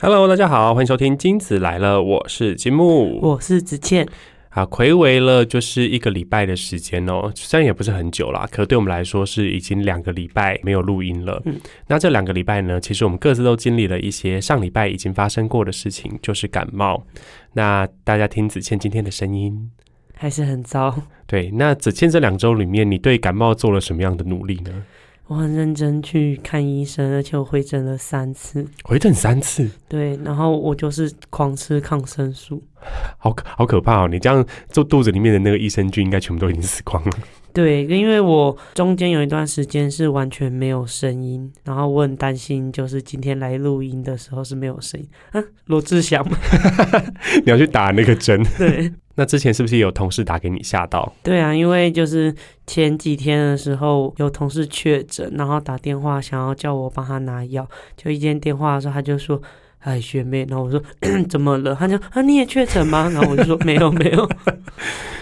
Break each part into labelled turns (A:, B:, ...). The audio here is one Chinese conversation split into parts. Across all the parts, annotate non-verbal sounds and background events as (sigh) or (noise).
A: Hello，大家好，欢迎收听金子来了，我是金木，
B: 我是子倩。
A: 啊，回违了就是一个礼拜的时间哦，虽然也不是很久啦，可对我们来说是已经两个礼拜没有录音了。嗯，那这两个礼拜呢，其实我们各自都经历了一些上礼拜已经发生过的事情，就是感冒。那大家听子倩今天的声音
B: 还是很糟。
A: 对，那子倩这两周里面，你对感冒做了什么样的努力呢？
B: 我很认真去看医生，而且我回诊了三次，
A: 回诊三次。
B: 对，然后我就是狂吃抗生素，
A: 好可好可怕哦！你这样做肚子里面的那个益生菌应该全部都已经死光了。(laughs)
B: 对，因为我中间有一段时间是完全没有声音，然后我很担心，就是今天来录音的时候是没有声音啊。罗志祥，(laughs)
A: 你要去打那个针？(laughs)
B: 对。
A: 那之前是不是有同事打给你吓到？
B: 对啊，因为就是前几天的时候有同事确诊，然后打电话想要叫我帮他拿药，就一接电话的时候他就说：“哎，学妹。”然后我说：“ (clears throat) 怎么了？”他就啊，你也确诊吗？”然后我就说：“没有，没有。”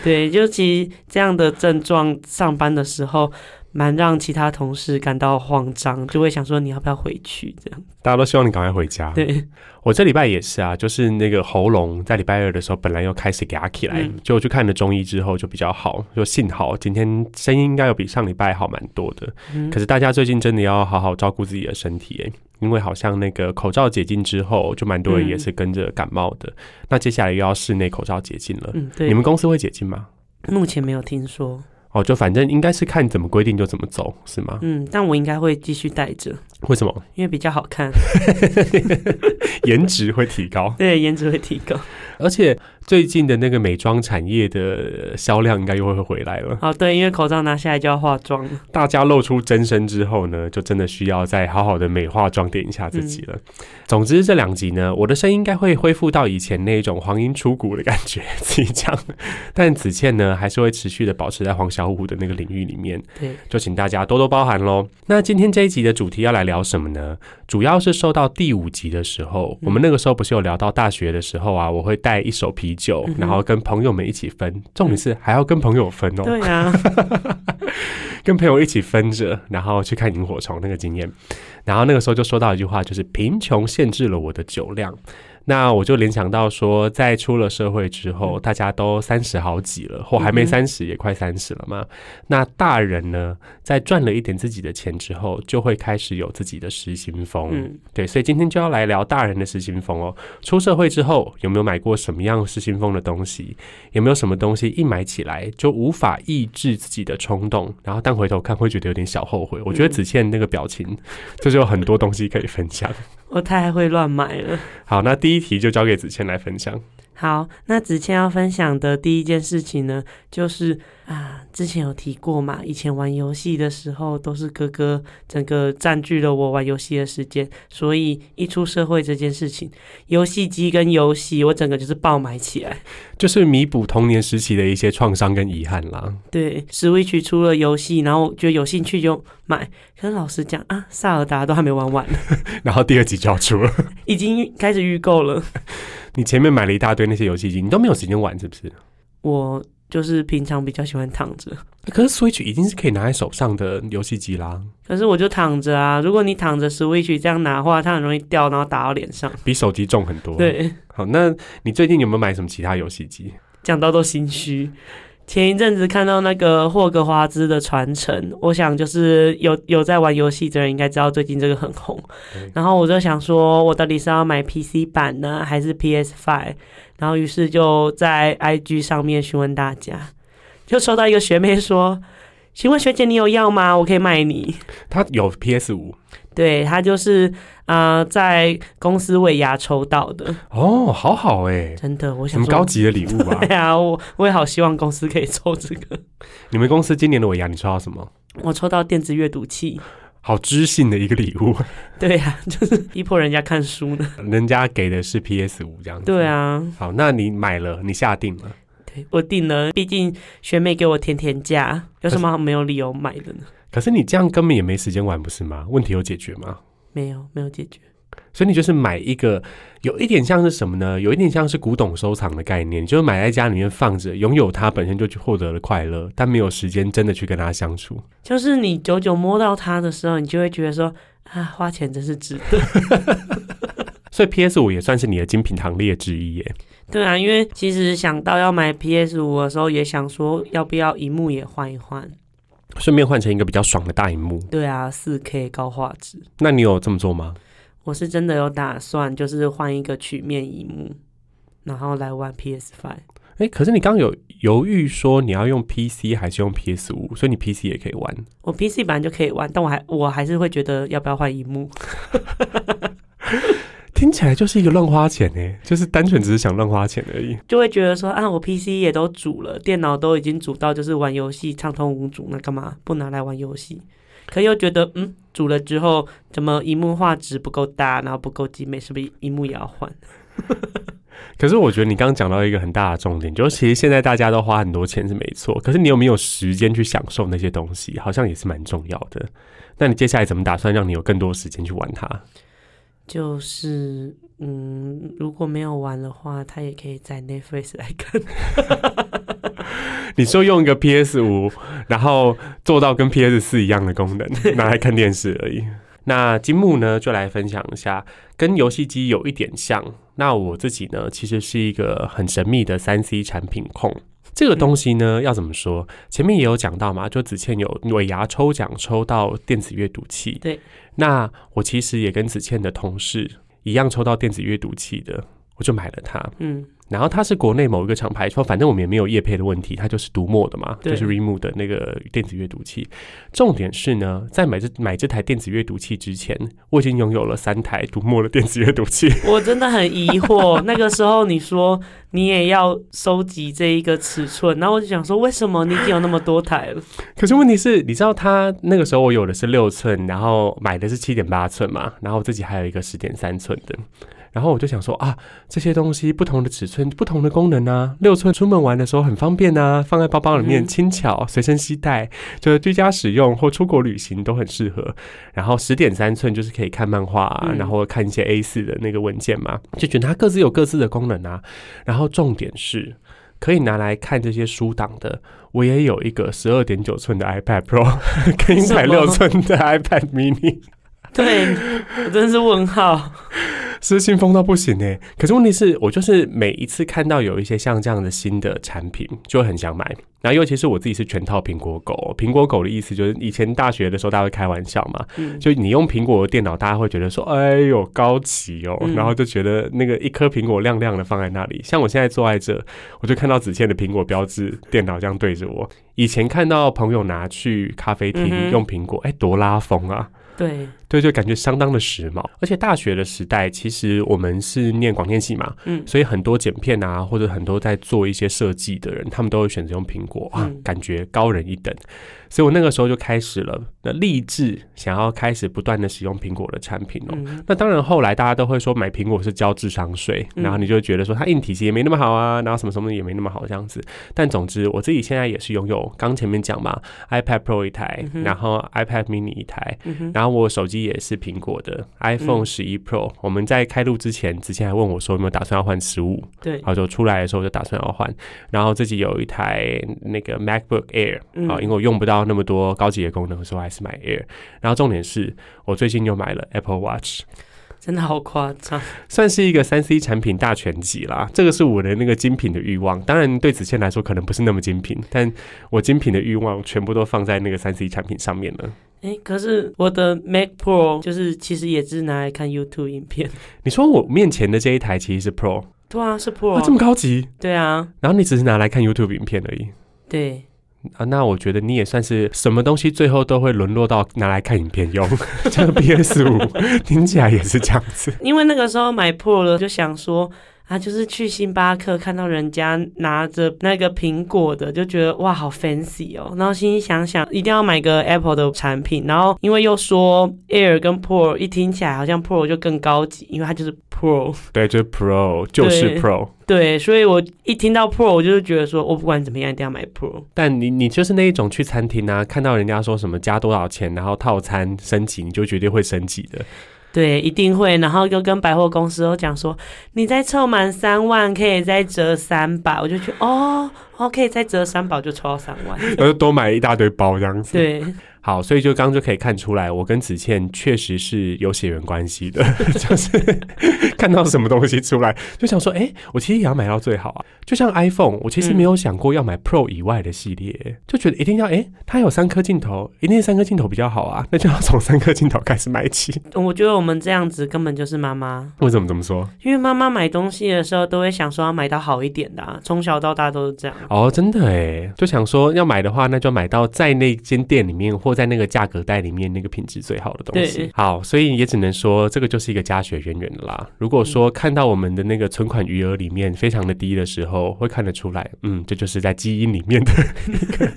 B: 对，就其实这样的症状，上班的时候。蛮让其他同事感到慌张，就会想说你要不要回去？这样
A: 大家都希望你赶快回家。
B: 对
A: 我这礼拜也是啊，就是那个喉咙在礼拜二的时候本来又开始哑起来，就去看了中医之后就比较好，就幸好今天声音应该有比上礼拜好蛮多的。可是大家最近真的要好好照顾自己的身体哎，因为好像那个口罩解禁之后，就蛮多人也是跟着感冒的。那接下来又要室内口罩解禁了，嗯，对，你们公司会解禁吗？
B: 目前没有听说。
A: 哦，就反正应该是看怎么规定就怎么走，是吗？
B: 嗯，但我应该会继续带着。
A: 为什么？
B: 因为比较好看，(laughs)
A: 颜值会提高。(laughs)
B: 对，颜值会提高。
A: 而且最近的那个美妆产业的销量应该又会回来了。
B: 哦，对，因为口罩拿下来就要化妆了。
A: 大家露出真身之后呢，就真的需要再好好的美化妆点一下自己了。总之这两集呢，我的声音应该会恢复到以前那种黄莺出谷的感觉，自己讲。但子倩呢，还是会持续的保持在黄小虎的那个领域里面。
B: 对，
A: 就请大家多多包涵喽。那今天这一集的主题要来聊什么呢？主要是受到第五集的时候，我们那个时候不是有聊到大学的时候啊，我会。带一手啤酒，然后跟朋友们一起分。重点是还要跟朋友分哦。
B: 对啊，(laughs)
A: 跟朋友一起分着，然后去看萤火虫那个经验。然后那个时候就说到一句话，就是贫穷限制了我的酒量。那我就联想到说，在出了社会之后，大家都三十好几了，或还没三十也快三十了嘛。那大人呢，在赚了一点自己的钱之后，就会开始有自己的失心疯。嗯，对，所以今天就要来聊大人的失心疯哦。出社会之后，有没有买过什么样失心疯的东西？有没有什么东西一买起来就无法抑制自己的冲动？然后但回头看会觉得有点小后悔。我觉得子倩那个表情，就是有很多东西可以分享。(laughs)
B: 我太会乱买了。
A: 好，那第一题就交给子谦来分享。
B: 好，那子谦要分享的第一件事情呢，就是啊，之前有提过嘛，以前玩游戏的时候都是哥哥整个占据了我玩游戏的时间，所以一出社会这件事情，游戏机跟游戏我整个就是爆买起来，
A: 就是弥补童年时期的一些创伤跟遗憾啦。
B: 对，Switch 出了游戏，然后觉得有兴趣就买，可是老实讲啊，萨尔达都还没玩完，(laughs)
A: 然后第二集就要出了，(laughs)
B: 已经开始预购了。
A: 你前面买了一大堆那些游戏机，你都没有时间玩，是不是？
B: 我就是平常比较喜欢躺着。
A: 可是 Switch 已经是可以拿在手上的游戏机啦。
B: 可是我就躺着啊！如果你躺着 Switch 这样拿的话，它很容易掉，然后打到脸上，
A: 比手机重很多。
B: 对，
A: 好，那你最近有没有买什么其他游戏机？
B: 讲到都心虚。前一阵子看到那个霍格华兹的传承，我想就是有有在玩游戏的人应该知道最近这个很红。然后我就想说，我到底是要买 PC 版呢，还是 PS Five？然后于是就在 IG 上面询问大家，就收到一个学妹说：“请问学姐你有要吗？我可以卖你。”
A: 他有 PS 五。
B: 对他就是啊，在公司尾牙抽到的
A: 哦，好好哎，
B: 真的，我想
A: 什么高级的礼物啊？(laughs)
B: 对啊，我我也好希望公司可以抽这个。
A: 你们公司今年的尾牙，你抽到什么？
B: 我抽到电子阅读器，
A: 好知性的一个礼物。(laughs)
B: 对呀，(laughs) 就是逼迫人家看书呢。
A: 人家给的是 PS 五这样子。
B: 对啊，
A: 好，那你买了，你下定了？
B: 对，我定了。毕竟学妹给我甜甜价，有什么没有理由买的呢？
A: 可是你这样根本也没时间玩，不是吗？问题有解决吗？
B: 没有，没有解决。
A: 所以你就是买一个，有一点像是什么呢？有一点像是古董收藏的概念，就是买在家里面放着，拥有它本身就去获得了快乐，但没有时间真的去跟它相处。
B: 就是你久久摸到它的时候，你就会觉得说啊，花钱真是值得。(laughs)
A: 所以 PS 五也算是你的精品行列之一耶。
B: 对啊，因为其实想到要买 PS 五的时候，也想说要不要荧幕也换一换。
A: 顺便换成一个比较爽的大荧幕。
B: 对啊，四 K 高画质。
A: 那你有这么做吗？
B: 我是真的有打算，就是换一个曲面荧幕，然后来玩 PS Five。
A: 哎，可是你刚刚有犹豫说你要用 PC 还是用 PS 五，所以你 PC 也可以玩。
B: 我 PC 本来就可以玩，但我还我还是会觉得要不要换荧幕。(laughs)
A: 听起来就是一个乱花钱呢，就是单纯只是想乱花钱而已。
B: 就会觉得说啊，我 PC 也都煮了，电脑都已经煮到就是玩游戏畅通无阻，那干嘛不拿来玩游戏？可又觉得嗯，煮了之后怎么荧幕画质不够大，然后不够精美，是不是荧幕也要换？(laughs)
A: 可是我觉得你刚刚讲到一个很大的重点，就是其实现在大家都花很多钱是没错，可是你有没有时间去享受那些东西，好像也是蛮重要的。那你接下来怎么打算让你有更多时间去玩它？
B: 就是嗯，如果没有玩的话，他也可以在 Netflix 来看。(laughs)
A: 你说用一个 PS 五，然后做到跟 PS 四一样的功能，拿来看电视而已。那金木呢，就来分享一下，跟游戏机有一点像。那我自己呢，其实是一个很神秘的三 C 产品控。这个东西呢，要怎么说？前面也有讲到嘛，就子倩有尾牙抽奖抽到电子阅读器。
B: 对，
A: 那我其实也跟子倩的同事一样抽到电子阅读器的，我就买了它。嗯。然后它是国内某一个厂牌，说反正我们也没有业配的问题，它就是读墨的嘛，就是 Remove 的那个电子阅读器。重点是呢，在买这买这台电子阅读器之前，我已经拥有了三台读墨的电子阅读器。(laughs)
B: 我真的很疑惑，(laughs) 那个时候你说你也要收集这一个尺寸，然后我就想说，为什么你已经有那么多台了？
A: 可是问题是，你知道它那个时候我有的是六寸，然后买的是七点八寸嘛，然后自己还有一个十点三寸的。然后我就想说啊，这些东西不同的尺寸、不同的功能啊，六寸出门玩的时候很方便啊，放在包包里面轻巧，随身携带，就是居家使用或出国旅行都很适合。然后十点三寸就是可以看漫画，然后看一些 A 四的那个文件嘛，就觉得它各自有各自的功能啊。然后重点是可以拿来看这些书档的，我也有一个十二点九寸的 iPad Pro，(laughs) 跟一台六寸的 iPad Mini。
B: 对我真是问号。
A: 失心疯到不行呢！可是问题是我就是每一次看到有一些像这样的新的产品，就很想买。然后尤其是我自己是全套苹果狗，苹果狗的意思就是以前大学的时候大家会开玩笑嘛，就你用苹果的电脑，大家会觉得说哎呦高级哦，然后就觉得那个一颗苹果亮亮的放在那里。像我现在坐在这，我就看到子倩的苹果标志电脑这样对着我。以前看到朋友拿去咖啡厅用苹果，哎，多拉风啊！
B: 对
A: 对，就感觉相当的时髦。而且大学的时代，其实我们是念广电系嘛，嗯，所以很多剪片啊，或者很多在做一些设计的人，他们都会选择用苹果啊，感觉高人一等。所以我那个时候就开始了，那立志想要开始不断的使用苹果的产品哦。那当然后来大家都会说买苹果是交智商税，然后你就觉得说它硬体其实也没那么好啊，然后什么什么也没那么好这样子。但总之我自己现在也是拥有，刚前面讲嘛，iPad Pro 一台，然后 iPad Mini 一台，然后我手机也是苹果的 iPhone 十一 Pro。我们在开录之前，之前还问我说有没有打算要换十五，
B: 对，
A: 然后就出来的时候就打算要换，然后自己有一台那个 MacBook Air 啊，因为我用不到。那么多高级的功能所以我，还是买 Air。然后重点是我最近又买了 Apple Watch，
B: 真的好夸张，
A: 算是一个三 C 产品大全集啦。这个是我的那个精品的欲望。当然对子倩来说可能不是那么精品，但我精品的欲望全部都放在那个三 C 产品上面了。
B: 哎，可是我的 Mac Pro 就是其实也是拿来看 YouTube 影片。
A: 你说我面前的这一台其实是 Pro，
B: 对啊，是 Pro，
A: 这么高级？
B: 对啊。
A: 然后你只是拿来看 YouTube 影片而已。
B: 对。
A: 啊，那我觉得你也算是什么东西，最后都会沦落到拿来看影片用，这个 PS 五听起来也是这样子。
B: 因为那个时候买 Pro 了，就想说啊，就是去星巴克看到人家拿着那个苹果的，就觉得哇，好 fancy 哦。然后心里想想，一定要买个 Apple 的产品。然后因为又说 Air 跟 Pro 一听起来好像 Pro 就更高级，因为它就是。Pro
A: 对，就是 Pro，就是 Pro。
B: 对，所以我一听到 Pro，我就是觉得说，我不管怎么样，一定要买 Pro。
A: 但你你就是那一种去餐厅啊，看到人家说什么加多少钱，然后套餐升级，你就绝对会升级的。
B: 对，一定会。然后又跟百货公司都讲说，你再凑满三万，可以再折三百。我就去哦哦可以再折三百就抽到三万，(laughs)
A: 我就多买一大堆包这样子。
B: 对。
A: 好，所以就刚刚就可以看出来，我跟子倩确实是有血缘关系的，(laughs) 就是 (laughs) 看到什么东西出来，就想说，哎、我其实也要买到最好啊。就像 iPhone，我其实没有想过要买 Pro 以外的系列，就觉得一定要，哎、它有三颗镜头，一定是三颗镜头比较好啊，那就要从三颗镜头开始买起。
B: 我觉得我们这样子根本就是妈妈，
A: 为什么这么说？
B: 因为妈妈买东西的时候都会想说要买到好一点的、啊，从小到大都是这样。
A: 哦，真的哎，就想说要买的话，那就买到在那间店里面或在那个价格带里面那个品质最好的东西
B: 对。
A: 好，所以也只能说这个就是一个家学渊源的啦。如果说看到我们的那个存款余额里面非常的低的时候，会看得出来，嗯，这就是在基因里面的一 (laughs) 个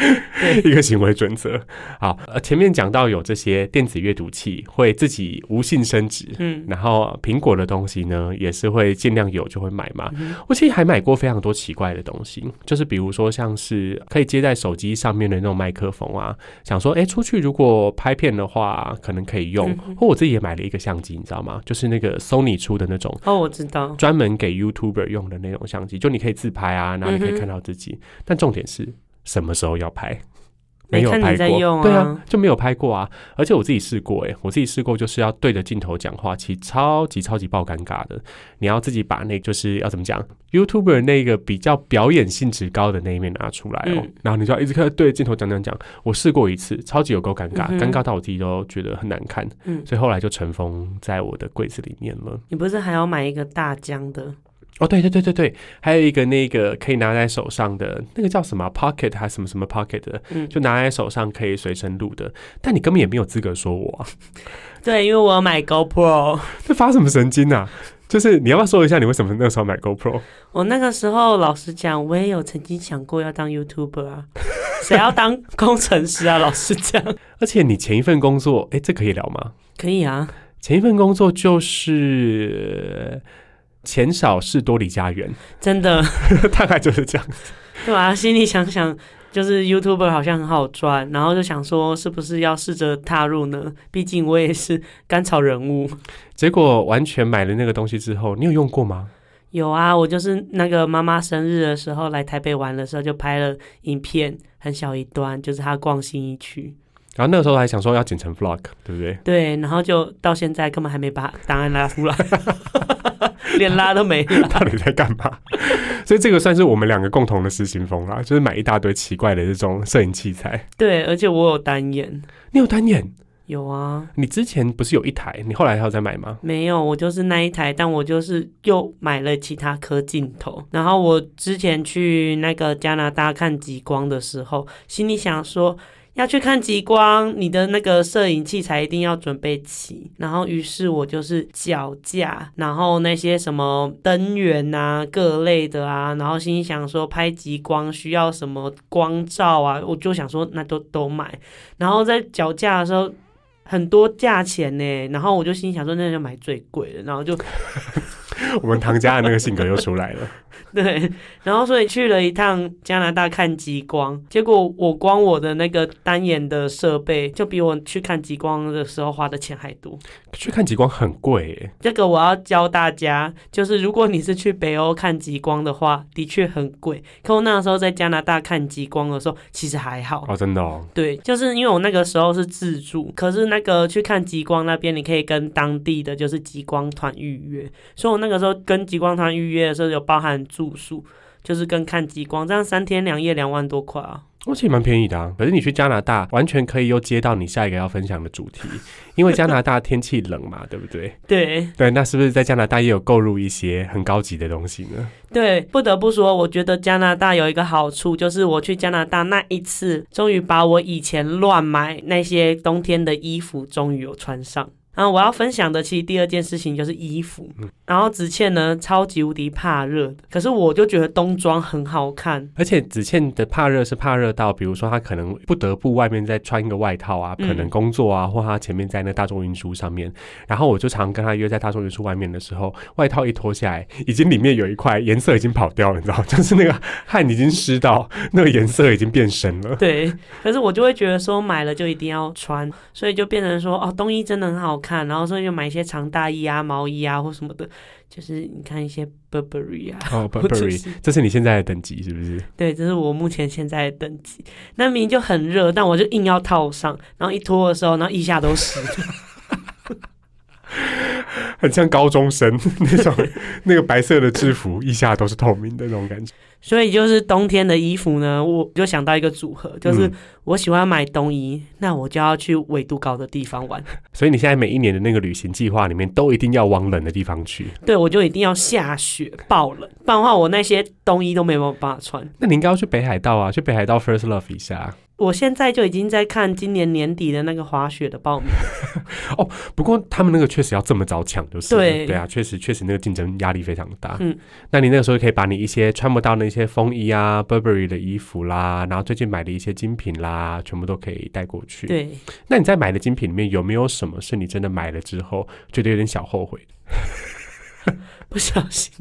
A: (laughs) 一个行为准则。好，呃，前面讲到有这些电子阅读器会自己无性生殖，
B: 嗯，
A: 然后苹果的东西呢，也是会尽量有就会买嘛。我其实还买过非常多奇怪的东西，就是比如说像是可以接在手机上面的那种麦克风啊，想说哎出去如果拍片的话，可能可以用。或我自己也买了一个相机，你知道吗？就是那个 Sony 出的那种。
B: 哦，我知道，
A: 专门给 YouTuber 用的那种相机，就你可以自拍啊，然后你可以看到自己。但重点是什么时候要拍？没有拍过，对啊，就没有拍过啊。而且我自己试过、欸，我自己试过，就是要对着镜头讲话，其实超级超级爆尴尬的。你要自己把那就是要怎么讲，YouTuber 那个比较表演性质高的那一面拿出来哦、
B: 嗯
A: 然后你就要一直看对着镜头讲讲讲。我试过一次，超级有够尴尬，
B: 嗯
A: 尴尬到我自己都觉得很难看，
B: 嗯
A: 所以后来就尘封在我的柜子里面了。
B: 你不是还要买一个大疆的？
A: 哦，对对对对对，还有一个那个可以拿在手上的那个叫什么 Pocket 还是什么什么 Pocket 的，
B: 嗯
A: 就拿在手上可以随身录的。但你根本也没有资格说我啊，(laughs)
B: 对，因为我要买 GoPro。
A: 这发什么神经啊？就是你要不要说一下你为什么那时候买 GoPro？
B: 我那个时候老实讲，我也有曾经想过要当 YouTuber 啊，谁要当 (laughs) 工程师啊？老实讲，(laughs)
A: 而且你前一份工作，哎，这可以聊吗？
B: 可以啊。
A: 前一份工作就是钱少事多离家远，
B: 真的，(laughs)
A: 大概就是这样。
B: 对啊，心里想想，就是 YouTuber 好像很好赚，然后就想说，是不是要试着踏入呢？毕竟我也是甘草人物。
A: 结果完全买了那个东西之后，你有用过吗？
B: 有啊，我就是那个妈妈生日的时候来台北玩的时候，就拍了影片，很小一段，就是她逛新一区。
A: 然后那个时候还想说要剪成 vlog，对不对？
B: 对，然后就到现在根本还没把档案拉出来，(laughs) 连拉都没拉。(laughs)
A: 到底在干嘛？所以这个算是我们两个共同的失心疯啦，就是买一大堆奇怪的这种摄影器材。
B: 对，而且我有单眼，
A: 你有单眼？
B: 有啊，
A: 你之前不是有一台？你后来还有再买吗？
B: 没有，我就是那一台，但我就是又买了其他颗镜头。然后我之前去那个加拿大看极光的时候，心里想说。要去看极光，你的那个摄影器材一定要准备齐。然后，于是我就是脚架，然后那些什么灯源啊、各类的啊，然后心想说拍极光需要什么光照啊，我就想说那都都买。然后在脚架的时候，很多价钱呢，然后我就心想说，那就买最贵的，然后就 (laughs)
A: 我们唐家的那个性格又出来了。(laughs)
B: 对，然后所以去了一趟加拿大看极光，结果我光我的那个单眼的设备，就比我去看极光的时候花的钱还多。
A: 去看极光很贵耶，
B: 这个我要教大家，就是如果你是去北欧看极光的话，的确很贵。可我那时候在加拿大看极光的时候，其实还好。
A: 哦，真的哦。
B: 对，就是因为我那个时候是自助，可是那个去看极光那边，你可以跟当地的就是极光团预约，所以我那个时候跟极光团预约的时候有包含住宿，就是跟看极光，这样三天两夜两万多块啊。
A: 我其实蛮便宜的啊，可是你去加拿大完全可以又接到你下一个要分享的主题，因为加拿大天气冷嘛，对不对？(laughs)
B: 对
A: 对，那是不是在加拿大也有购入一些很高级的东西呢？
B: 对，不得不说，我觉得加拿大有一个好处，就是我去加拿大那一次，终于把我以前乱买那些冬天的衣服，终于有穿上。然后我要分享的，其实第二件事情就是衣服。然后子倩呢，超级无敌怕热的，可是我就觉得冬装很好看。
A: 而且子倩的怕热是怕热到，比如说她可能不得不外面再穿一个外套啊，
B: 嗯
A: 可能工作啊，或她前面在那大众运输上面，然后我就常跟她约在大众运输外面的时候，外套一脱下来，已经里面有一块颜色已经跑掉了，你知道吗，(laughs) 就是那个汗已经湿到那个颜色已经变深了。
B: 对，可是我就会觉得说买了就一定要穿，所以就变成说哦，冬衣真的很好看。看，然后所以就买一些长大衣啊、毛衣啊或什么的，就是你看一些 Burberry 啊，
A: 哦，Burberry，
B: 是
A: 这是你现在的等级是不是？
B: 对，这是我目前现在的等级。那明明就很热，但我就硬要套上，然后一脱的时候，然后腋下都湿了。(laughs) (laughs)
A: 很像高中生 (laughs) 那种那个白色的制服，(laughs) 一下都是透明的那种感觉。
B: 所以就是冬天的衣服呢，我就想到一个组合，就是
A: 嗯
B: 我喜欢买冬衣，那我就要去纬度高的地方玩，
A: 所以你现在每一年的那个旅行计划里面，都一定要往冷的地方去。
B: 对我就一定要下雪爆冷，不然的话我那些冬衣都没有办法穿。
A: 那你应该要去北海道啊，去北海道 First Love 一下。
B: 我现在就已经在看今年年底的那个滑雪的报名 (laughs) 哦，
A: 不过他们那个确实要这么早抢，就是了
B: 对
A: 对啊，确实确实那个竞争压力非常大。
B: 嗯，
A: 那你那个时候可以把你一些穿不到那些风衣啊、Burberry 的衣服啦，然后最近买的一些精品啦，全部都可以带过去。，
B: 对，
A: 那你在买的精品里面有没有什么是你真的买了之后觉得有点小后悔的？(laughs)
B: 不小心，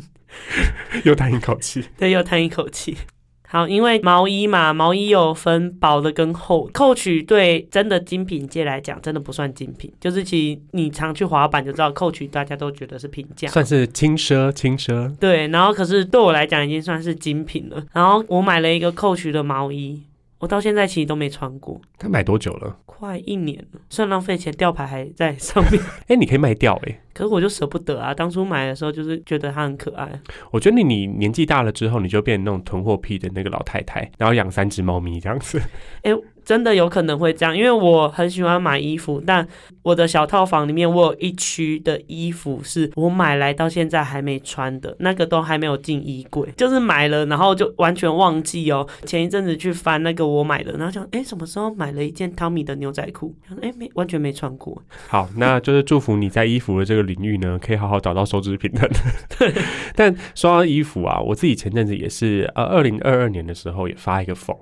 B: (laughs)
A: 又叹一口气。
B: 对，又叹一口气。好，因为毛衣嘛，毛衣有分薄的跟厚的。扣取对真的精品界来讲，真的不算精品，就是其实你常去滑板就知道，扣取大家都觉得是平价。
A: 算是轻奢，轻奢。
B: 对，然后可是对我来讲已经算是精品了。然后我买了一个扣取的毛衣，我到现在其实都没穿过，
A: 它买多久了？
B: 快一年了，算浪费钱，吊牌还在上面。(laughs)
A: 哎、你可以卖掉哎、
B: 可是我就舍不得啊，当初买的时候就是觉得它很可爱。
A: 我觉得你你年纪大了之后，你就变成那种囤货癖的那个老太太，然后养三只猫咪这样子。
B: 真的有可能会这样，因为我很喜欢买衣服，但我的小套房里面我有一区的衣服是我买来到现在还没穿的，那个都还没有进衣柜，就是买了然后就完全忘记哦。前一阵子去翻那个我买的，然后想，哎，什么时候买了一件汤米的牛仔裤？哎，没完全没穿过。
A: 好，那就是祝福你在衣服的这个领域呢，可以好好找到收支平衡。(laughs) 但说到衣服啊，我自己前阵子也是，呃，二零二二年的时候也发一个疯。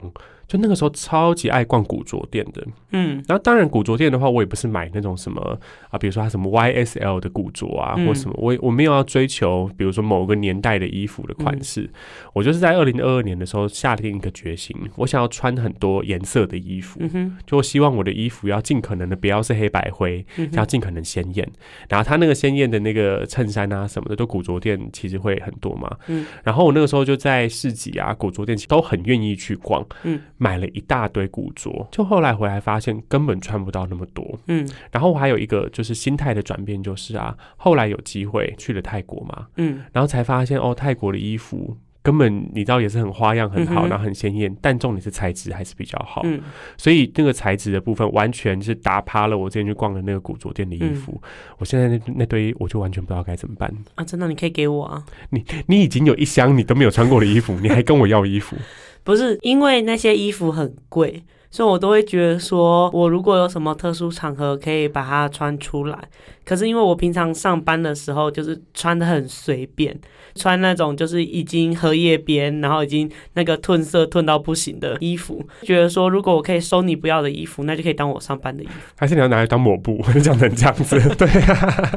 A: 就那个时候超级爱逛古着店的，
B: 嗯。
A: 然后当然古着店的话，我也不是买那种什么啊，比如说它什么 YSL 的古着啊，
B: 嗯。
A: 或什么，我我没有要追求，比如说某个年代的衣服的款式，我就是在二零二二年的时候下定一个决心，我想要穿很多颜色的衣服，
B: 嗯，
A: 就我希望我的衣服要尽可能的不要是黑白灰，
B: 嗯，
A: 要尽可能鲜艳。然后它那个鲜艳的那个衬衫啊什么的，都古着店其实会很多嘛。
B: 嗯。
A: 然后我那个时候就在市集啊、古着店都很愿意去逛，
B: 嗯
A: 买了一大堆古着。就后来回来发现根本穿不到那么多。
B: 嗯
A: 然后我还有一个就是心态的转变，就是啊，后来有机会去了泰国嘛，
B: 嗯
A: 然后才发现哦，泰国的衣服。根本你知道也是很花样很好，
B: 嗯
A: 然后很鲜艳，但重点是材质还是比较好。
B: 嗯
A: 所以那个材质的部分完全是打趴了我之前去逛的那个古着店的衣服。我现在那那堆我就完全不知道该怎么办。
B: 啊，真的你可以给我啊。
A: 你你已经有一箱你都没有穿过的衣服，你还跟我要衣服？(laughs)
B: 不是因为那些衣服很贵，所以我都会觉得说，我如果有什么特殊场合可以把它穿出来。可是因为我平常上班的时候就是穿的很随便，穿那种就是已经荷叶边，然后已经那个褪色褪到不行的衣服，觉得说如果我可以收你不要的衣服，那就可以当我上班的衣服。
A: 还是你要拿来当抹布？(laughs) 讲成这样子？对啊。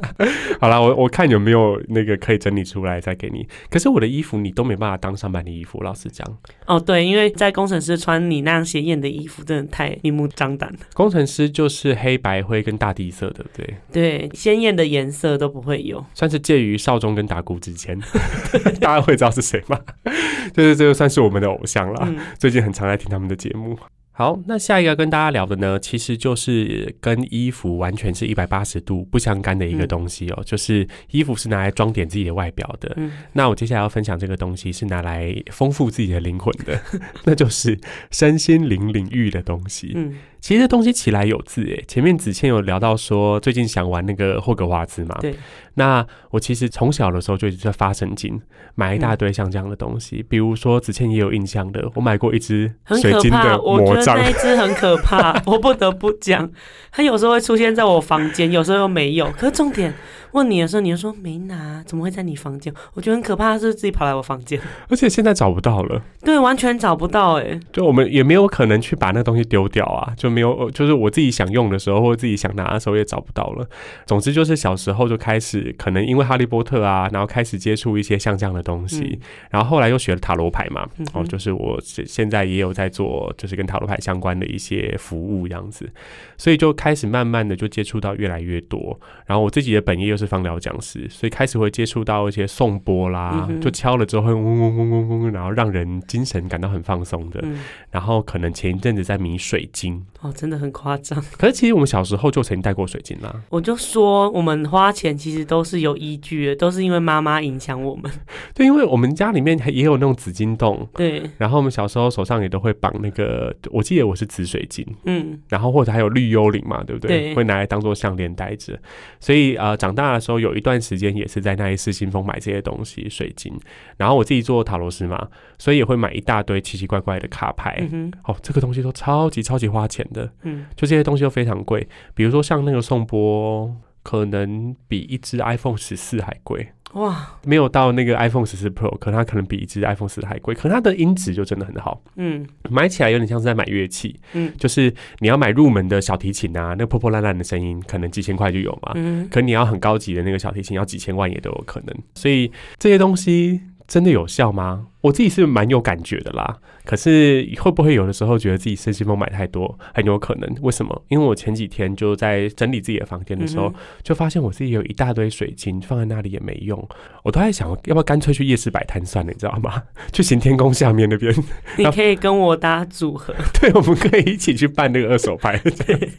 A: 好啦，我我看有没有那个可以整理出来再给你。可是我的衣服你都没办法当上班的衣服，老实讲。
B: 哦，对，因为在工程师穿你那样鲜艳的衣服，真的太明目张胆了。
A: 工程师就是黑白灰跟大地色，对不对？
B: 对，鲜艳的颜色都不会有。
A: 算是介于少中跟打鼓之间，(laughs) 大家会知道是谁吗？(laughs) 就是这个算是我们的偶像了。
B: 嗯
A: 最近很常在听他们的节目。好，那下一个跟大家聊的呢，其实就是跟衣服完全是一百八十度不相干的一个
B: 嗯
A: 东西哦，就是衣服是拿来装点自己的外表的。
B: 嗯
A: 那我接下来要分享这个东西是拿来丰富自己的灵魂的，(laughs) 那就是身心灵领域的东西。
B: 嗯
A: 其实这东西起来有字诶，前面子倩有聊到说最近想玩那个霍格华兹嘛，
B: 对。
A: 那我其实从小的时候就一直在发神经，买一大堆像这样的东西，比如说子倩也有印象的，我买过一只
B: 很
A: 水晶的魔杖
B: 我觉得那，一只很可怕，(laughs) 我不得不讲，它有时候会出现在我房间，有时候又没有。可是重点，问你的时候，你就说没拿，怎么会在你房间？我觉得很可怕，是自己跑来我房间，(laughs)
A: 而且现在找不到了，
B: 对，完全找不到哎、
A: 就我们也没有可能去把那个东西丢掉啊，就没有，就是我自己想用的时候或者自己想拿的时候也找不到了。总之就是小时候就开始，可能因为哈利波特啊，然后开始接触一些像这样的东西，
B: 嗯。
A: 然后后来又学了塔罗牌嘛，
B: 嗯
A: 哦，就是我现现在也有在做，就是跟塔罗牌相关的一些服务这样子，所以就开始慢慢的就接触到越来越多。然后我自己的本业又是放疗讲师，所以开始会接触到一些颂钵啦，
B: 嗯
A: 就敲了之后会嗡嗡嗡嗡嗡，然后让人精神感到很放松的。
B: 嗯，
A: 然后可能前一阵子在迷水晶，
B: 哦，真的很夸张。(laughs)
A: 可是其实我们小时候就曾经戴过水晶啦。
B: 我就说我们花钱其实都是有依据的，都是因为妈妈影响我们。(laughs)
A: 对，因为我们家里面也有那种紫金洞。
B: 对，
A: 然后我们小时候手上也都会绑那个，我记得我是紫水晶，
B: 嗯
A: 然后或者还有绿幽灵嘛，对不对？
B: 对
A: 会拿来当做项链戴着。所以呃，长大的时候有一段时间也是在那一次新风买这些东西，水晶。然后我自己做塔罗师嘛，所以也会买一大堆奇奇怪怪的卡牌。
B: 嗯，
A: 哦，这个东西都超级超级花钱的，
B: 嗯
A: 就这些东西都非常贵。比如说像那个颂钵，可能比一只 iPhone 十四还贵。
B: 哇，
A: 没有到那个 iPhone 十四 Pro，可它可能比一只 iPhone 十还贵，可它的音质就真的很好，
B: 嗯
A: 买起来有点像是在买乐器，
B: 嗯
A: 就是你要买入门的小提琴啊，那破破烂烂的声音，可能几千块就有嘛。
B: 嗯，
A: 可你要很高级的那个小提琴，要几千万也都有可能。所以这些东西真的有效吗？我自己是蛮有感觉的啦。可是会不会有的时候觉得自己身心风买太多，很有可能。为什么？因为我前几天就在整理自己的房间的时候，
B: 嗯
A: 就发现我自己有一大堆水晶放在那里也没用，我都在想要不要干脆去夜市摆摊算了，你知道吗？(laughs) 去行天宫下面那边，(laughs)
B: 你可以跟我搭组合。(laughs)
A: 对，我们可以一起去办那个二手拍，对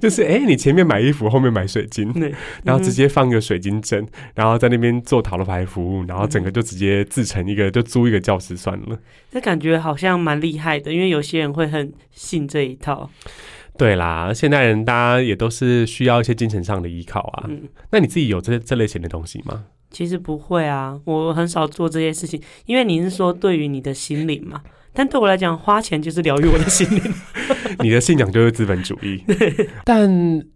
A: 就是哎、诶你前面买衣服，后面买水晶，
B: 对，
A: 然后直接放个水晶针，然后在那边做塔罗牌服务，然后整个就直接自成一个，就租一个教室算了。
B: 这感觉好像蛮厉害的，因为有些人会很信这一套。
A: 对啦，现代人大家也都是需要一些精神上的依靠啊。
B: 嗯，
A: 那你自己有这这类型的东西吗？
B: 其实不会啊，我很少做这些事情，因为你是说对于你的心灵嘛。但对我来讲，花钱就是疗愈我的心灵。(laughs)
A: 你的信仰就是资本主义，但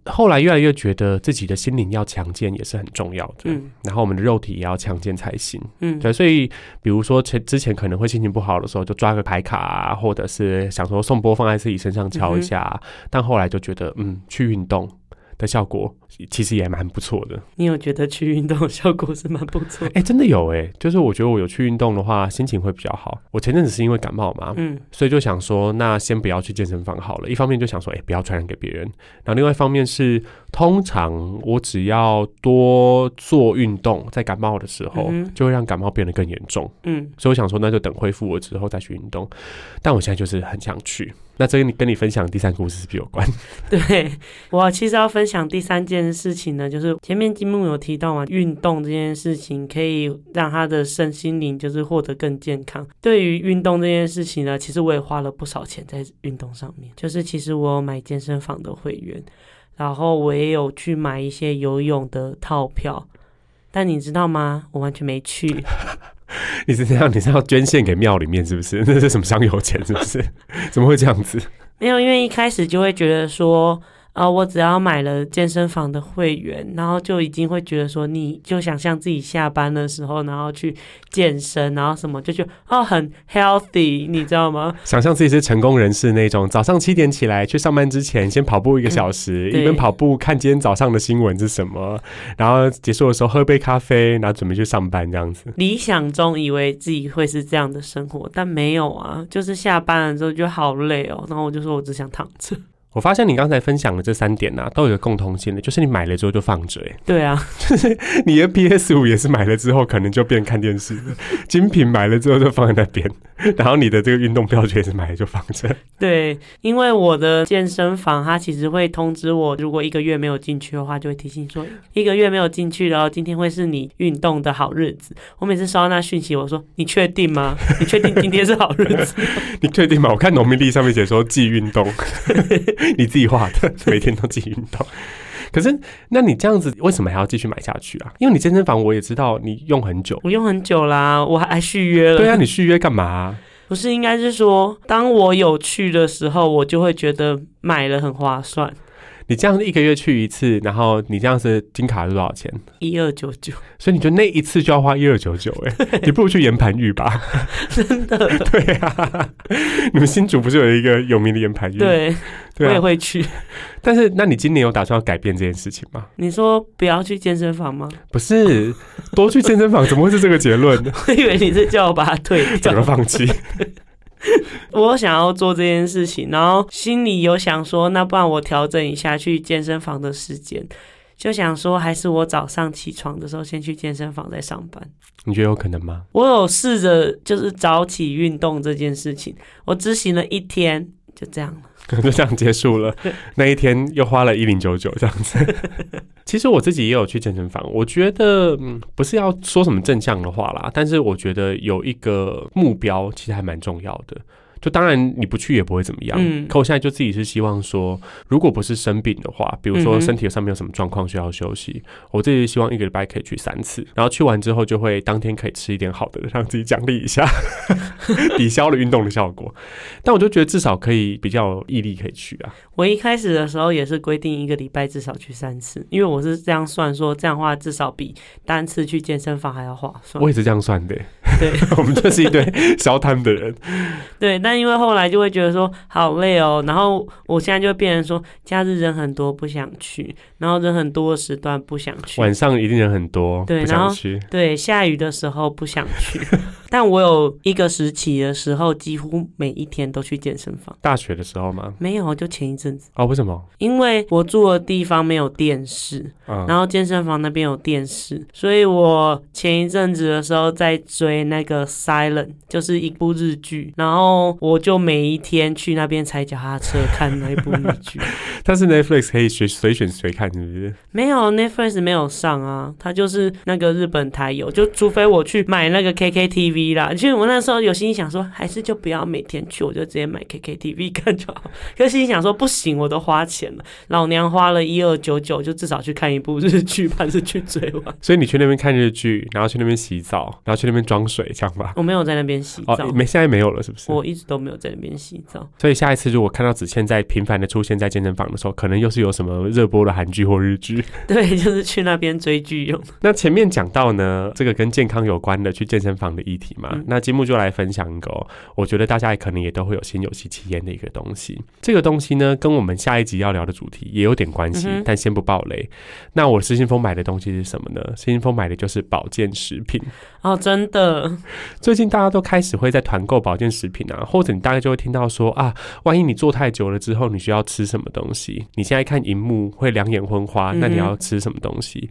A: 后来越来越觉得自己的心灵要强健也是很重要的。
B: 嗯
A: 然后我们的肉体也要强健才行。
B: 嗯，
A: 对，所以比如说前之前可能会心情不好的时候，就抓个牌卡、啊，或者是想说送波放在自己身上敲一下啊、但后来就觉得，嗯，去运动的效果其实也蛮不错的。
B: 你有觉得去运动的效果是蛮不错的？(laughs)
A: 哎、真的有哎、就是我觉得我有去运动的话，心情会比较好。我前阵子是因为感冒嘛，
B: 嗯
A: 所以就想说，那先不要去健身房好了。一方面就想说，哎、不要传染给别人；然后另外一方面是，通常我只要多做运动，在感冒的时候，
B: 嗯
A: 就会让感冒变得更严重。
B: 嗯，
A: 所以我想说，那就等恢复了之后再去运动。但我现在就是很想去。那这跟你跟你分享第三个故事是不是有关？(laughs)
B: 对我其实要分享第三件事情呢，就是前面金木有提到嘛，运动这件事情可以让他的身心灵就是获得更健康。对于运动这件事情呢，其实我也花了不少钱在运动上面，就是其实我有买健身房的会员，然后我也有去买一些游泳的套票。但你知道吗？我完全没去，(laughs)
A: 你是这样？你是要捐献给庙里面是不是？(laughs) 那是什么香油钱是不是？(laughs) 怎么会这样子？
B: 没有，因为一开始就会觉得说，啊、我只要买了健身房的会员，然后就已经会觉得说，你就想象自己下班的时候，然后去健身，然后什么，就觉得哦很 healthy，你知道吗？(laughs)
A: 想象自己是成功人士那种，早上七点起来去上班之前，先跑步一个小时，
B: 嗯
A: 一边跑步看今天早上的新闻是什么，然后结束的时候喝杯咖啡，然后准备去上班这样子。
B: 理想中以为自己会是这样的生活，但没有啊，就是下班了之后就好累哦，然后我就说我只想躺着。
A: 我发现你刚才分享的这三点啊、都有一个共同性的，就是你买了之后就放着、欸，
B: 对啊，就 (laughs) 是
A: 你的 PS 五也是买了之后可能就变看电视了，精品买了之后就放在那边，(laughs) 然后你的这个运动票券也是买了就放着。(laughs)
B: 对，因为我的健身房它其实会通知我，如果一个月没有进去的话，就会提醒说一个月没有进去，然后今天会是你运动的好日子。我每次收到那讯息，我说你确定吗？你确定今天是好日子？(laughs)
A: 你确定吗？我看农民历上面写说忌运动，你自己画的，每天都记运动。可是，那你这样子为什么还要继续买下去啊？因为你健身房我也知道你用很久，
B: 我用很久啦，我还续约了。
A: 对啊，你续约干嘛啊、
B: 不是应该是说，当我有去的时候，我就会觉得买了很划算。
A: 你这样一个月去一次，然后你这样子金卡是多少钱？
B: 一二九九，
A: 所以你就那一次就要花一二九九，哎，你不如去岩盘浴吧。
B: 真的，(laughs)
A: 对啊，你们新竹不是有一个有名的岩盘浴？
B: 对，我
A: 对啊。
B: 也会去。
A: 但是，那你今年有打算要改变这件事情吗？
B: 你说不要去健身房吗？
A: 不是，多去健身房，怎么会是这个结论？(laughs)
B: 我以为你是叫我把它退
A: 整个
B: 掉。
A: 放弃。(laughs)
B: 我想要做这件事情，然后心里有想说，那不然我调整一下去健身房的时间，就想说还是我早上起床的时候先去健身房再上班。
A: 你觉得有可能吗？
B: 我有试着就是早起运动这件事情，我执行了一天，就这样了。(laughs)
A: 就这样结束了。那一天又花了一零九九这样子。(laughs) 其实我自己也有去健身房，我觉得嗯，不是要说什么正向的话啦，但是我觉得有一个目标其实还蛮重要的。就当然你不去也不会怎么样，
B: 嗯
A: 可我现在就自己是希望说，如果不是生病的话，比如说身体上面有什么状况需要休息，我自己希望一个礼拜可以去三次，然后去完之后就会当天可以吃一点好的，让自己奖励一下，(laughs) 抵消了运动的效果。但我就觉得至少可以比较有毅力可以去啊。
B: 我一开始的时候也是规定一个礼拜至少去三次，因为我是这样算说，这样的话至少比单次去健身房还要划算
A: 我。也是这样算的，
B: 对 (laughs)
A: 我们就是一堆消摊的人。
B: 对，但因为后来就会觉得说好累哦，然后我现在就变成说假日人很多不想去，然后人很多的时段不想去，
A: 晚上一定人很多，
B: 对然后。对，下雨的时候不想去，(laughs) 但我有一个时期的时候，几乎每一天都去健身房。
A: 大学的时候吗？
B: 没有，就前一阵子，
A: 哦，为什么？
B: 因为我住的地方没有电视，
A: 嗯，
B: 然后健身房那边有电视，所以我前一阵子的时候在追那个《Silent》，就是一部日剧，然后我就每一天去那边踩脚踏车看那一部日剧。(laughs)
A: 但是 Netflix 可以随随选随看，是不是？
B: 没有 Netflix 没有上啊，它就是那个日本台有，就除非我去买那个 KKTV 啦。其实我那时候有心想说，还是就不要每天去，我就直接买 KKTV (laughs) 看就好。可是心想说，不行，我都花钱了，老娘花了一二九九，就至少去看一部日剧，还是去追完。
A: 所以你去那边看日剧，然后去那边洗澡，然后去那边装水，这样吧？
B: 我没有在那边洗澡，
A: 哦，没，现在没有了，是不是？
B: 我一直都没有在那边洗澡。
A: 所以下一次如果看到子倩在频繁的出现在健身房的时候，可能又是有什么热播的韩剧或日剧。(laughs)
B: 对，就是去那边追剧用。
A: 那前面讲到呢，这个跟健康有关的去健身房的议题嘛，
B: 嗯
A: 那节目就来分享一个、哦，我觉得大家也可能也都会有心有戚戚焉的一个东西。这个东西呢，跟我们下一集要聊的主题也有点关系，
B: 嗯
A: 但先不爆雷。那我失心疯买的东西是什么呢？失心疯买的就是保健食品。
B: 哦，真的，
A: 最近大家都开始会在团购保健食品啊，或者你大概就会听到说啊，万一你坐太久了之后，你需要吃什么东西？你现在看荧幕会两眼昏花，那你要吃什么东西？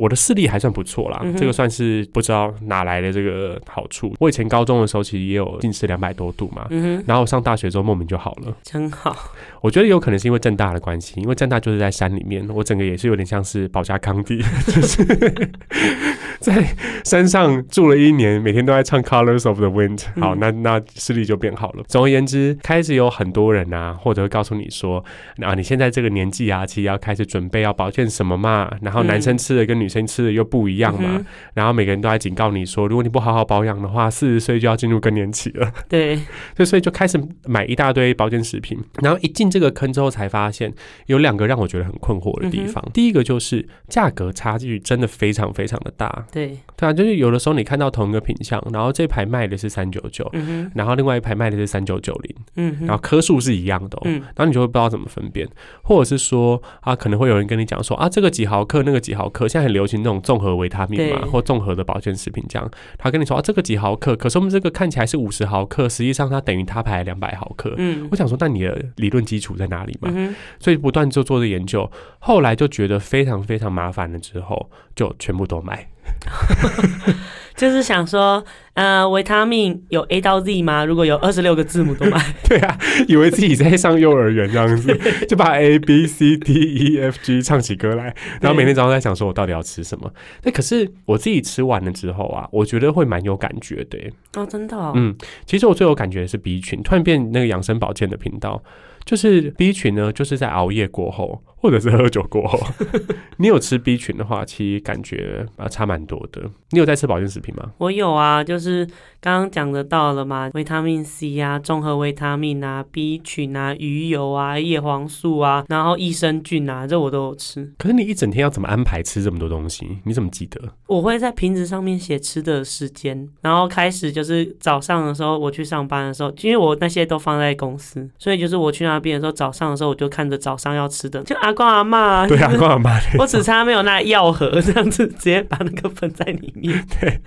A: 我的视力还算不错啦，
B: 嗯
A: 这个算是不知道哪来的这个好处。我以前高中的时候其实也有近视两百多度嘛。
B: 嗯哼，
A: 然后上大学之后莫名就好了，
B: 真好。(laughs)
A: 我觉得有可能是因为正大的关系，因为正大就是在山里面，我整个也是有点像是保加康帝，(laughs) 就是 (laughs) 在山上住了一年，每天都在唱 Colors of the Wind。好，
B: 嗯
A: 那那视力就变好了。总而言之，开始有很多人啊，或者会告诉你说，啊，你现在这个年纪啊，其实要开始准备要保健什么嘛，然后男生吃的跟女生吃的又不一样嘛，
B: 嗯
A: 然后每个人都在警告你说，如果你不好好保养的话，四十岁就要进入更年期了。(laughs)
B: 对，
A: 所以所以就开始买一大堆保健食品，然后一进这个坑之后，才发现有两个让我觉得很困惑的地方。第一个就是价格差距真的非常非常的大，
B: 对，
A: 对啊，就是有的时候你看到同一个品相，然后这排卖的是三九九，然后另外一排卖的是三九九零，
B: 嗯，
A: 然后颗数是一样的哦，
B: 嗯。
A: 然后你就会不知道怎么分辨，或者是说啊，可能会有人跟你讲说啊，这个几毫克，那个几毫克，现在很流行那种综合维他命嘛，或综合的保健食品这样，他跟你说啊，这个几毫克，可是我们这个看起来是五十毫克，实际上它等于它排两百毫克。
B: 嗯
A: 我想说，那你的理论基础在哪里嘛？
B: 嗯，
A: 所以不断就做的研究，后来就觉得非常非常麻烦了，之后就全部都买。(laughs)
B: 就是想说，呃，维他命有 A 到 Z 吗？如果有二十六个字母都买，(laughs)
A: 对啊，以为自己在上幼儿园这样子，(laughs) 就把 A B C D E F G 唱起歌来，然后每天早上在想说我到底要吃什么。那可是我自己吃完了之后啊，我觉得会蛮有感觉的耶。
B: 哦，真的、哦，
A: 嗯，其实我最有感觉的是 B 群，突然变那个养生保健的频道。就是 B 群呢，就是在熬夜过后，或者是喝酒过后。(laughs) 你有吃 B 群的话，其实感觉啊差蛮多的。你有在吃保健食品吗？
B: 我有啊，就是刚刚讲的到了嘛，维他命 C 啊，综合维他命啊，B 群啊，鱼油啊，叶黄素啊，然后益生菌啊，这我都有吃。
A: 可是你一整天要怎么安排吃这么多东西？你怎么记得？
B: 我会在瓶子上面写吃的时间，然后开始就是早上的时候我去上班的时候，因为我那些都放在公司，所以就是我去那边的时候，早上的时候我就看着早上要吃的，就阿公阿妈啊，
A: 对啊，
B: 就是
A: 光阿妈 (laughs)
B: 我只差没有那药盒这样子，直接把那个分在里面。(laughs) 对。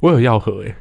A: 我有药盒哎、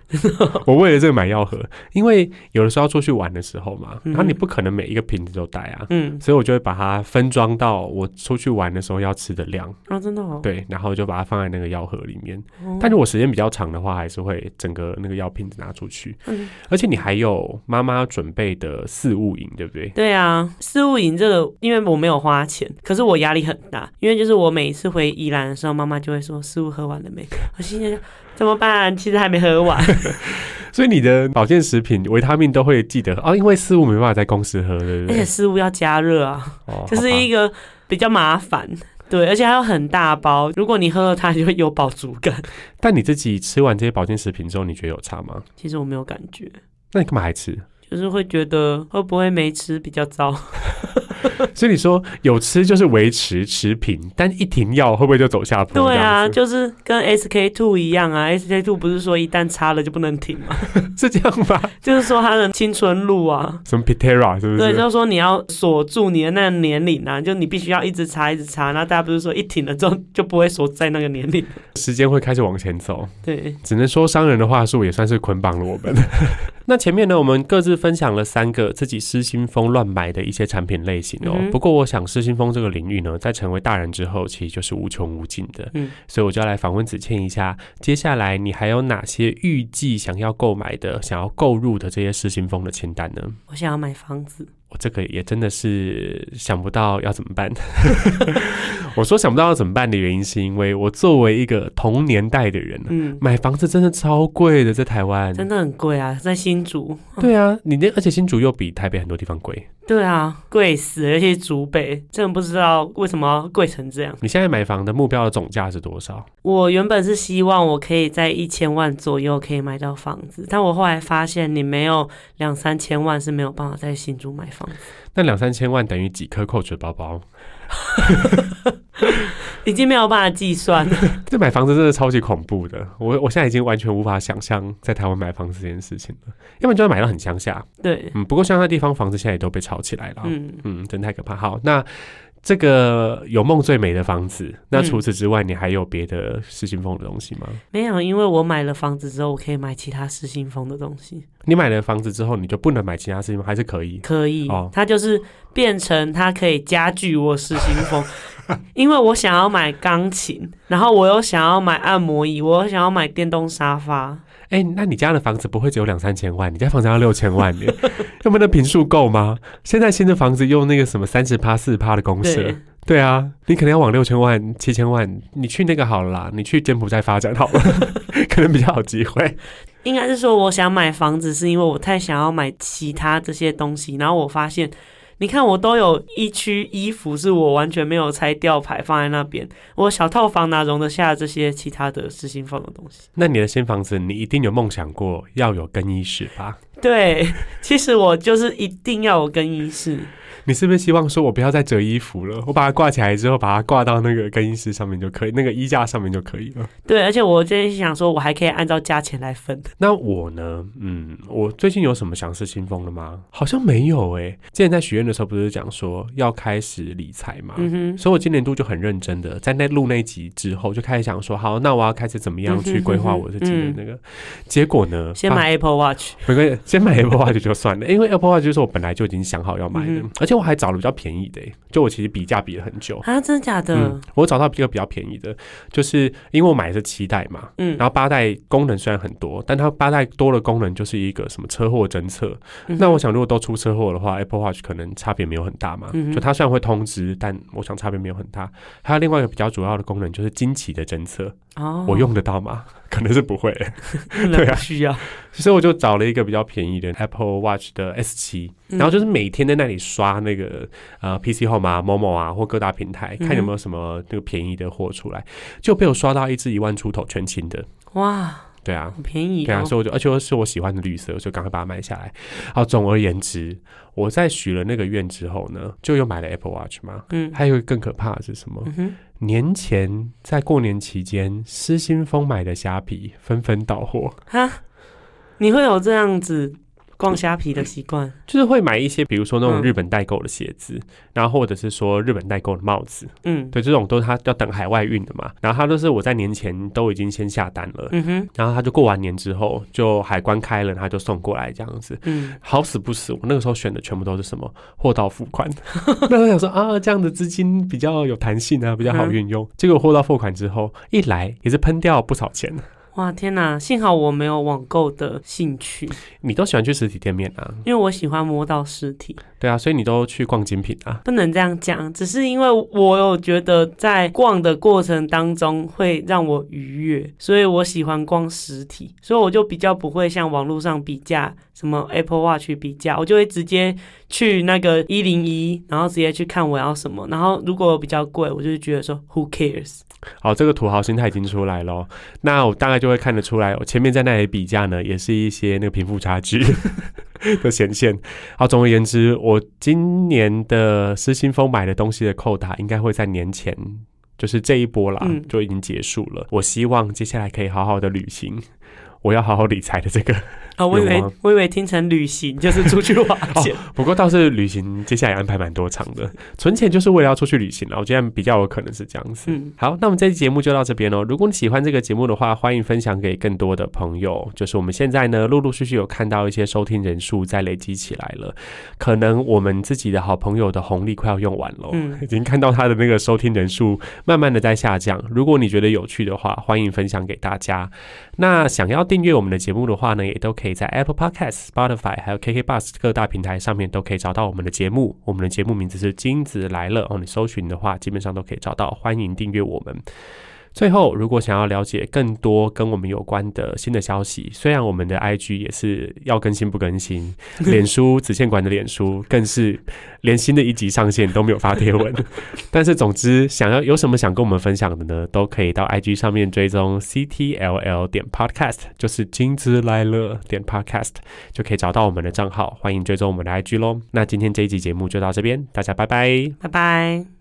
A: 我为了这个买药盒，因为有的时候要出去玩的时候嘛，
B: 嗯。
A: 然后你不可能每一个瓶子都带啊，
B: 嗯，
A: 所以我就会把它分装到我出去玩的时候要吃的量，
B: 啊，真的哦。
A: 对，然后就把它放在那个药盒里面。
B: 哦。
A: 但如果时间比较长的话，还是会整个那个药瓶子拿出去。
B: 嗯。
A: 而且你还有妈妈准备的四物饮，对不对？
B: 对啊，四物饮这个，因为我没有花钱，可是我压力很大，因为就是我每一次回宜兰的时候，妈妈就会说食物喝完了没？(laughs) 我心想怎么办？其实还没喝完。(laughs)
A: 所以你的保健食品、维他命都会记得哦，因为食物没办法在公司喝，对不对
B: 而且？食物要加热啊，
A: 哦，
B: 这是一个比较麻烦。对，而且还有很大包，如果你喝了它，就会有饱足感。(laughs)
A: 但你自己吃完这些保健食品之后，你觉得有差吗？
B: 其实我没有感觉，
A: 那你干嘛还吃？
B: 就是会觉得会不会没吃比较糟？(laughs)
A: 所以你说有吃就是维持持平，但一停药会不会就走下坡？
B: 对啊，就是跟 SK two 一样啊，SK two 不是说一旦插了就不能停吗？(laughs)
A: 是这样吧？(laughs)
B: 就是说它的青春路啊。
A: 什么 Pitera 是不是
B: 对，
A: 是？
B: 就是说你要锁住你的那个年龄啊，就你必须要一直插一直插，那大家不是说一停了之后就不会锁在那个年龄？
A: 时间会开始往前走，
B: 对，
A: 只能说商人的话术也算是捆绑了我们。那前面呢，我们各自分享了三个自己失心疯乱买的一些产品类型哦。
B: 嗯
A: 不过，我想失心疯这个领域呢，在成为大人之后，其实就是无穷无尽的。
B: 嗯，
A: 所以我就要来访问子倩一下，接下来你还有哪些预计想要购买的、想要购入的这些失心疯的清单呢？
B: 我想要买房子，
A: 我这个也真的是想不到要怎么办。(laughs) 我说想不到要怎么办的原因，是因为我作为一个同年代的人，
B: 嗯，
A: 买房子真的超贵的，在台湾。
B: 真的很贵啊，在新竹。
A: 对啊，你那而且新竹又比台北很多地方贵。
B: 对啊，贵死了，而且竹北，真的不知道为什么要贵成这样。
A: 你现在买房的目标的总价是多少？
B: 我原本是希望我可以在一千万左右可以买到房子，但我后来发现你没有两三千万是没有办法在新竹买房子，
A: 那两三千万等于几颗 Coach 的包包？(laughs)
B: 已经没有办法计算了。(laughs)
A: 这买房子真的超级恐怖的。我我现在已经完全无法想象在台湾买房子这件事情了，要不然就要买到很乡下。
B: 对，
A: 嗯，不过乡下地方房子现在也都被炒起来了。
B: 嗯，
A: 嗯，真太可怕。好，那这个有梦最美的房子，那
B: 嗯
A: 除此之外，你还有别的失心疯的东西吗？
B: 没有，因为我买了房子之后，我可以买其他失心疯的东西，
A: 你买了房子之后，你就不能买其他事情吗？还是可以？
B: 可以，
A: 哦
B: 它就是变成它可以加剧我失心疯。(laughs) 因为我想要买钢琴，然后我又想要买按摩椅，我又想要买电动沙发，
A: 哎、那你家的房子不会只有两三千万？你家房子要六千万耶，要不然那平数够吗？现在新的房子用那个什么三十趴、四十趴的公设
B: 对，，
A: 对啊，你可能要往六千万、七千万，你去那个好了啦，你去柬埔寨发展好了，(laughs) 可能比较有机会。
B: 应该是说我想买房子，是因为我太想要买其他这些东西，然后我发现，你看我都有一区衣服是我完全没有拆吊牌放在那边，我小套房哪容得下这些其他的私心放的东西？
A: 那你的新房子，你一定有梦想过要有更衣室吧？
B: 对，其实我就是一定要有更衣室。
A: 你是不是希望说我不要再折衣服了，我把它挂起来之后，把它挂到那个更衣室上面就可以，那个衣架上面就可以了？
B: 对，而且我最近想说，我还可以按照价钱来分。
A: 那我呢？嗯，我最近有什么想失心疯的吗？好像没有诶、之前在许愿的时候不是讲说要开始理财嘛？
B: 嗯哼，
A: 所以我今年度就很认真的，在那录那集之后，就开始想说，好，那我要开始怎么样去规划我自己的那个。结果呢，
B: 先买 Apple Watch。
A: 没关系，先买 Apple Watch 就算了，因为 Apple Watch 就是我本来就已经想好要买的，
B: 嗯
A: 而且我还找了比较便宜的、欸，就我其实比价比了很久。
B: 啊，真的假的？
A: 嗯，我找到一个比较便宜的，就是因为我买的是七代嘛，
B: 嗯，
A: 然后八代功能虽然很多，但它八代多的功能就是一个什么车祸侦测。
B: 嗯
A: 那我想，如果都出车祸的话，Apple Watch 可能差别没有很大嘛。
B: 嗯
A: 就它虽然会通知，但我想差别没有很大。还有另外一个比较主要的功能就是惊奇的侦测，
B: 哦，
A: 我用得到吗？可能是不会。(laughs) 对啊
B: 需要。
A: 所以我就找了一个比较便宜的 Apple Watch 的 S 七、
B: 嗯
A: 然后就是每天在那里刷那个呃 PC Home 啊、某某啊或各大平台，看有
B: 嗯
A: 没有什么那个便宜的货出来，就被我刷到一只一万出头全勤的。
B: 哇，
A: 对啊，
B: 好便宜
A: 对啊，
B: 哦。
A: 所以我就而且是我喜欢的绿色，我就赶快把它买下来。好，总而言之，我在许了那个愿之后呢，就又买了 Apple Watch 嘛。
B: 嗯
A: 还有更可怕的是什么？
B: 嗯，
A: 年前在过年期间失心疯买的虾皮纷纷到货，
B: 哈，你会有这样子逛虾皮的习惯？
A: 就是会买一些，比如说那种
B: 嗯
A: 日本代购的鞋子，然后或者是说日本代购的帽子，
B: 嗯
A: 对，这种都是他要等海外运的嘛。然后他都是我在年前都已经先下单了，
B: 嗯哼
A: 然后他就过完年之后就海关开了，他就送过来这样子。
B: 嗯，
A: 好死不死，我那个时候选的全部都是什么货到付款。(laughs) 那我想说啊，这样的资金比较有弹性啊，比较好运用。结果货到付款之后，一来也是喷掉不少钱。
B: 哇天哪！幸好我没有网购的兴趣，
A: 你都喜欢去实体店面啊？
B: 因为我喜欢摸到实体。
A: 对啊，所以你都去逛精品啊？
B: 不能这样讲，只是因为我有觉得在逛的过程当中会让我愉悦，所以我喜欢逛实体，所以我就比较不会像网络上比价，什么 Apple Watch 比价，我就会直接去那个一零一，然后直接去看我要什么，然后如果比较贵，我就觉得说 Who cares？
A: 好，这个土豪心态已经出来了哦。那我大概就会看得出来，我前面在那里比价呢，也是一些那个贫富差距 (laughs) 的显现。好，总而言之，我今年的失心疯买的东西的扣打，应该会在年前。就是这一波啦，
B: 嗯
A: 就已经结束了。我希望接下来可以好好的旅行，我要好好理财的这个。
B: 啊，我以为我以为听成旅行就是出去花钱，(laughs)
A: 不过倒是旅行接下来安排蛮多场的，存钱就是为了要出去旅行了。我觉得比较有可能是这样子。
B: 嗯，
A: 好，那我们这期节目就到这边哦。如果你喜欢这个节目的话，欢迎分享给更多的朋友。就是我们现在呢，陆陆续续有看到一些收听人数在累积起来了，可能我们自己的好朋友的红利快要用完了，
B: 嗯
A: 已经看到他的那个收听人数慢慢的在下降。如果你觉得有趣的话，欢迎分享给大家。那想要订订阅我们的节目的话呢，也都可以在 Apple Podcast、Spotify 还有 KK Bus 各大平台上面都可以找到我们的节目。我们的节目名字是《金子来了》哦，你搜寻的话，基本上都可以找到。欢迎订阅我们。最后，如果想要了解更多跟我们有关的新的消息，虽然我们的 IG 也是要更新不更新，(laughs) 脸书子线馆的脸书更是连新的一集上线都没有发贴文，(laughs) 但是总之想要有什么想跟我们分享的呢，都可以到 IG 上面追踪 CTLL 点 Podcast，就是金子来了点 Podcast，就可以找到我们的账号，欢迎追踪我们的 IG 喽。那今天这一集节目就到这边，大家拜拜。
B: 拜拜。